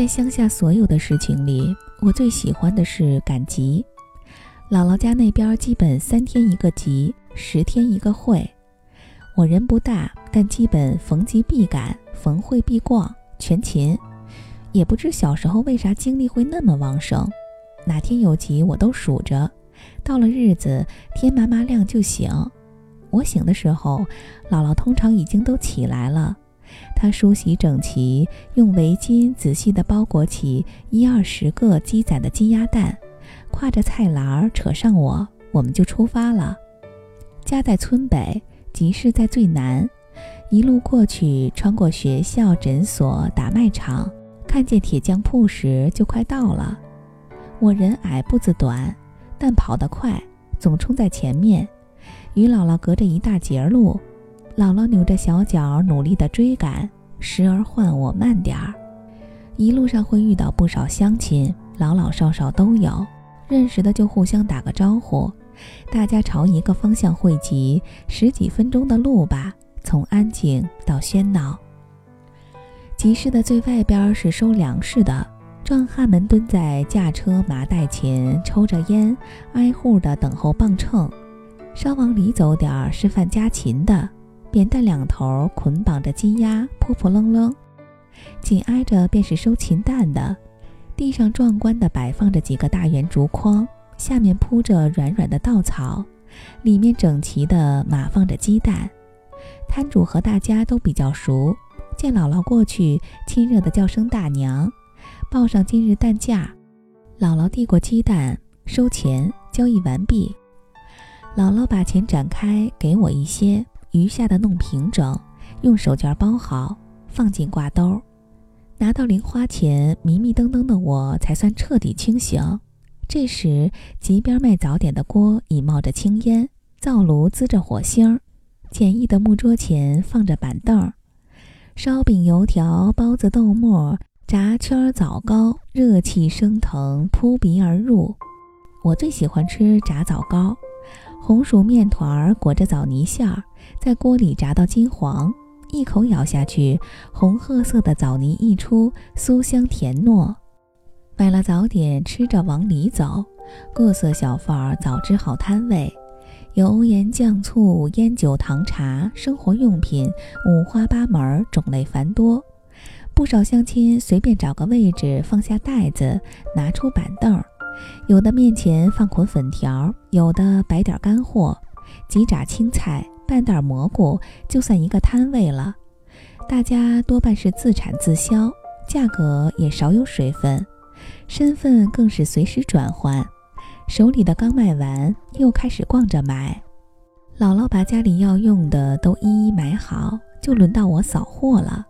在乡下所有的事情里，我最喜欢的是赶集。姥姥家那边基本三天一个集，十天一个会。我人不大，但基本逢集必赶，逢会必逛，全勤。也不知小时候为啥精力会那么旺盛，哪天有集我都数着。到了日子，天麻麻亮就醒。我醒的时候，姥姥通常已经都起来了。她梳洗整齐，用围巾仔细地包裹起一二十个积攒的鸡鸭蛋，挎着菜篮儿扯上我，我们就出发了。家在村北，集市在最南。一路过去，穿过学校、诊所、打卖场，看见铁匠铺时，就快到了。我人矮，步子短，但跑得快，总冲在前面。与姥姥隔着一大截路，姥姥扭着小脚努力地追赶，时而唤我慢点儿。一路上会遇到不少乡亲，老老少少都有，认识的就互相打个招呼，大家朝一个方向汇集，十几分钟的路吧，从安静到喧闹。集市的最外边是收粮食的，壮汉们蹲在驾车麻袋前，抽着烟，挨户的等候磅秤。稍往里走点儿是贩家禽的，扁担两头捆绑着鸡鸭，破破愣愣；紧挨着便是收禽蛋的，地上壮观地摆放着几个大圆竹筐，下面铺着软软的稻草，里面整齐地码放着鸡蛋。摊主和大家都比较熟，见姥姥过去，亲热地叫声“大娘”，报上今日蛋价。姥姥递过鸡蛋，收钱，交易完毕。姥姥把钱展开，给我一些，余下的弄平整，用手绢包好，放进挂兜。拿到零花钱，迷迷瞪瞪的我才算彻底清醒。这时，集边卖早点的锅已冒着青烟，灶炉滋着火星儿，简易的木桌前放着板凳儿，烧饼、油条、包子、豆沫、炸圈、枣糕，热气升腾，扑鼻而入。我最喜欢吃炸枣糕。红薯面团儿裹着枣泥馅儿，在锅里炸到金黄，一口咬下去，红褐色的枣泥溢出，酥香甜糯。买了早点，吃着往里走。各色小贩儿早支好摊位，油盐酱醋、烟酒糖茶、生活用品五花八门，种类繁多。不少乡亲随便找个位置，放下袋子，拿出板凳儿。有的面前放捆粉条，有的摆点干货，几扎青菜，半袋蘑菇，就算一个摊位了。大家多半是自产自销，价格也少有水分，身份更是随时转换。手里的刚卖完，又开始逛着买。姥姥把家里要用的都一一买好，就轮到我扫货了。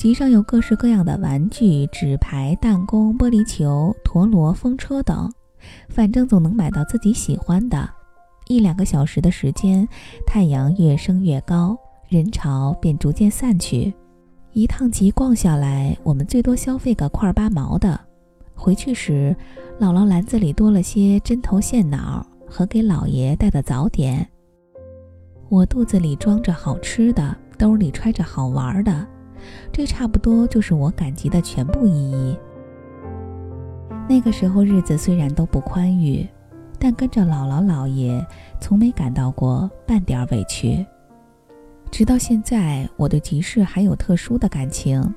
集上有各式各样的玩具、纸牌、弹弓、玻璃球、陀螺、风车等，反正总能买到自己喜欢的。一两个小时的时间，太阳越升越高，人潮便逐渐散去。一趟集逛下来，我们最多消费个块八毛的。回去时，姥姥篮子里多了些针头线脑和给姥爷带的早点。我肚子里装着好吃的，兜里揣着好玩的。这差不多就是我赶集的全部意义。那个时候日子虽然都不宽裕，但跟着姥姥姥爷，从没感到过半点委屈。直到现在，我对集市还有特殊的感情。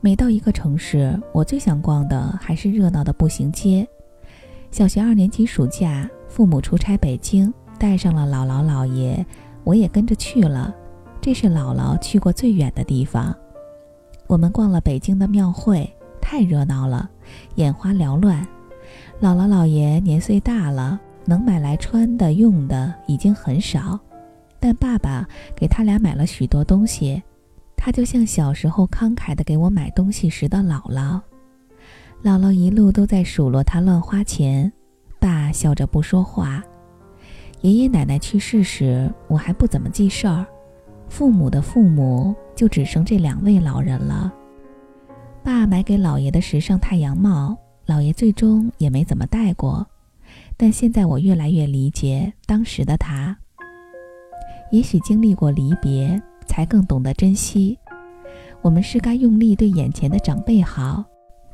每到一个城市，我最想逛的还是热闹的步行街。小学二年级暑假，父母出差北京，带上了姥姥姥爷，我也跟着去了。这是姥姥去过最远的地方。我们逛了北京的庙会，太热闹了，眼花缭乱。姥姥姥爷年岁大了，能买来穿的用的已经很少，但爸爸给他俩买了许多东西。他就像小时候慷慨地给我买东西时的姥姥。姥姥一路都在数落他乱花钱，爸笑着不说话。爷爷奶奶去世时，我还不怎么记事儿。父母的父母就只剩这两位老人了。爸买给姥爷的时尚太阳帽，姥爷最终也没怎么戴过。但现在我越来越理解当时的他。也许经历过离别，才更懂得珍惜。我们是该用力对眼前的长辈好，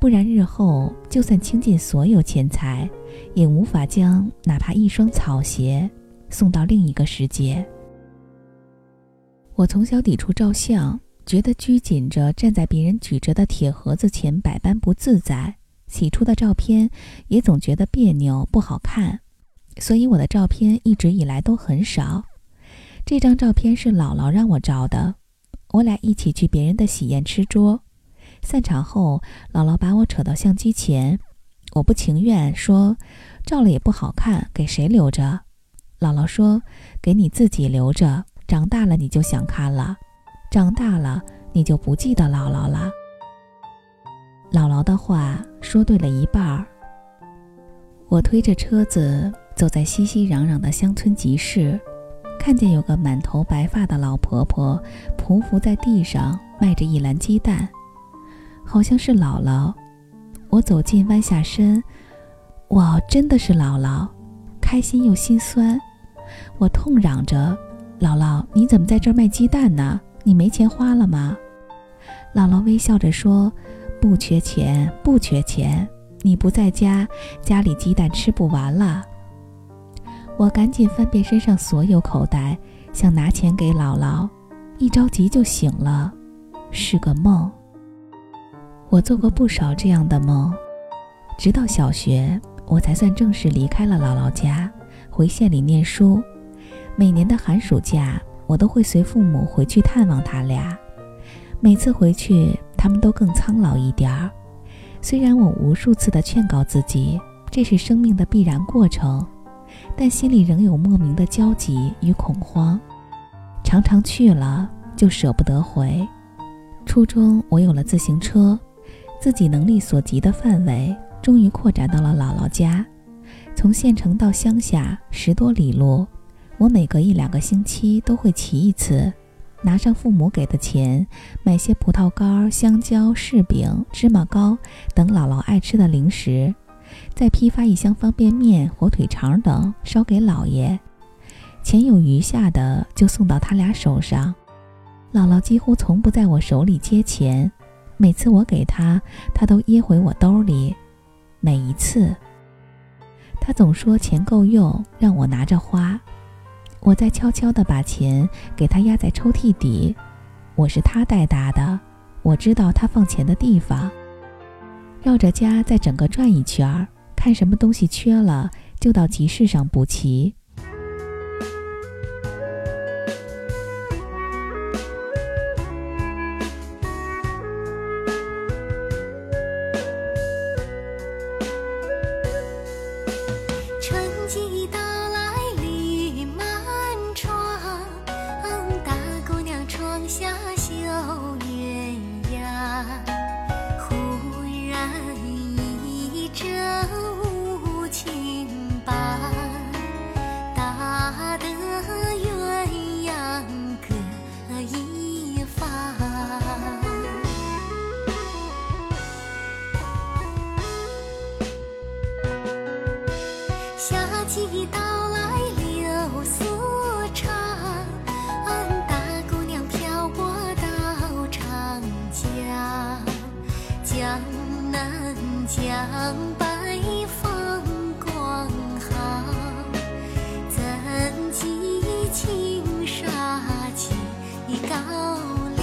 不然日后就算倾尽所有钱财，也无法将哪怕一双草鞋送到另一个世界。我从小抵触照相，觉得拘谨着站在别人举着的铁盒子前百般不自在。起初的照片也总觉得别扭不好看，所以我的照片一直以来都很少。这张照片是姥姥让我照的，我俩一起去别人的喜宴吃桌。散场后，姥姥把我扯到相机前，我不情愿说：“照了也不好看，给谁留着？”姥姥说：“给你自己留着，长大了你就想看了，长大了你就不记得姥姥了。”姥姥的话说对了一半儿。我推着车子走在熙熙攘攘的乡村集市，看见有个满头白发的老婆婆匍匐在地上卖着一篮鸡蛋。好像是姥姥，我走近，弯下身，哇，真的是姥姥，开心又心酸。我痛嚷着：“姥姥，你怎么在这儿卖鸡蛋呢？你没钱花了吗？”姥姥微笑着说：“不缺钱，不缺钱。你不在家，家里鸡蛋吃不完了。”我赶紧翻遍身上所有口袋，想拿钱给姥姥，一着急就醒了，是个梦。我做过不少这样的梦，直到小学，我才算正式离开了姥姥家，回县里念书。每年的寒暑假，我都会随父母回去探望他俩。每次回去，他们都更苍老一点儿。虽然我无数次的劝告自己，这是生命的必然过程，但心里仍有莫名的焦急与恐慌。常常去了，就舍不得回。初中，我有了自行车。自己能力所及的范围，终于扩展到了姥姥家。从县城到乡下十多里路，我每隔一两个星期都会骑一次，拿上父母给的钱，买些葡萄干、香蕉、柿饼、芝麻糕等姥姥爱吃的零食，再批发一箱方便面、火腿肠等烧给姥爷。钱有余下的就送到他俩手上。姥姥几乎从不在我手里接钱。每次我给他，他都掖回我兜里。每一次，他总说钱够用，让我拿着花。我再悄悄地把钱给他压在抽屉底。我是他带大的，我知道他放钱的地方。绕着家再整个转一圈儿，看什么东西缺了，就到集市上补齐。江北风光好怎及青纱起高粱？